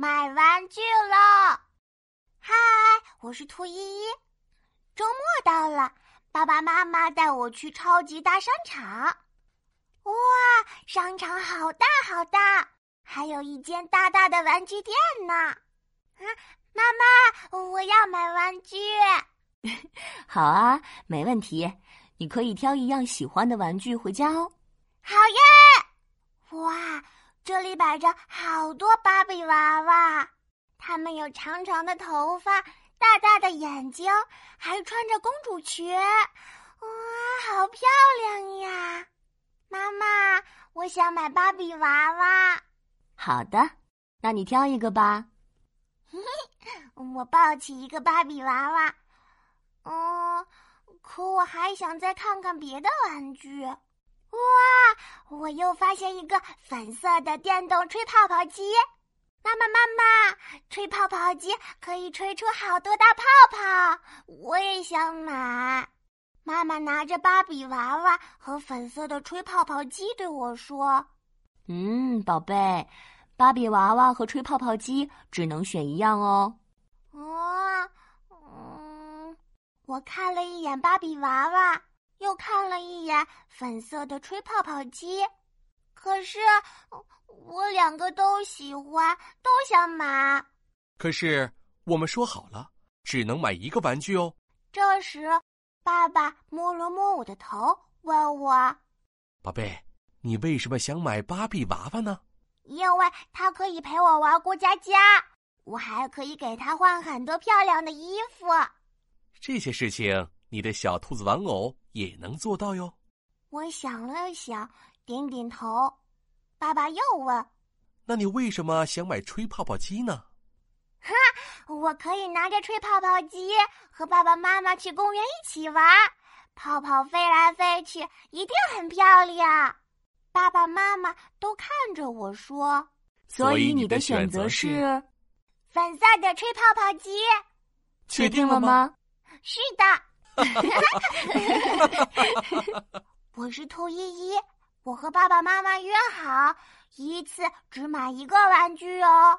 买玩具了！嗨，我是兔依依。周末到了，爸爸妈妈带我去超级大商场。哇，商场好大好大，还有一间大大的玩具店呢。啊，妈妈，我要买玩具。好啊，没问题，你可以挑一样喜欢的玩具回家哦。好耶！哇。这里摆着好多芭比娃娃，他们有长长的头发、大大的眼睛，还穿着公主裙，哇，好漂亮呀！妈妈，我想买芭比娃娃。好的，那你挑一个吧。我抱起一个芭比娃娃，嗯，可我还想再看看别的玩具。哇！我又发现一个粉色的电动吹泡泡机，妈妈妈妈，吹泡泡机可以吹出好多大泡泡，我也想买。妈妈拿着芭比娃娃和粉色的吹泡泡机对我说：“嗯，宝贝，芭比娃娃和吹泡泡机只能选一样哦。”哦，嗯，我看了一眼芭比娃娃。又看了一眼粉色的吹泡泡机，可是我两个都喜欢，都想买。可是我们说好了，只能买一个玩具哦。这时，爸爸摸了摸我的头，问我：“宝贝，你为什么想买芭比娃娃呢？”“因为它可以陪我玩过家家，我还可以给它换很多漂亮的衣服。”这些事情。你的小兔子玩偶也能做到哟。我想了想，点点头。爸爸又问：“那你为什么想买吹泡泡机呢？”哈，我可以拿着吹泡泡机和爸爸妈妈去公园一起玩，泡泡飞来飞去，一定很漂亮。爸爸妈妈都看着我说：“所以你的选择是粉色的吹泡泡机。”确定了吗？是的。我是兔依依，我和爸爸妈妈约好，一次只买一个玩具哦。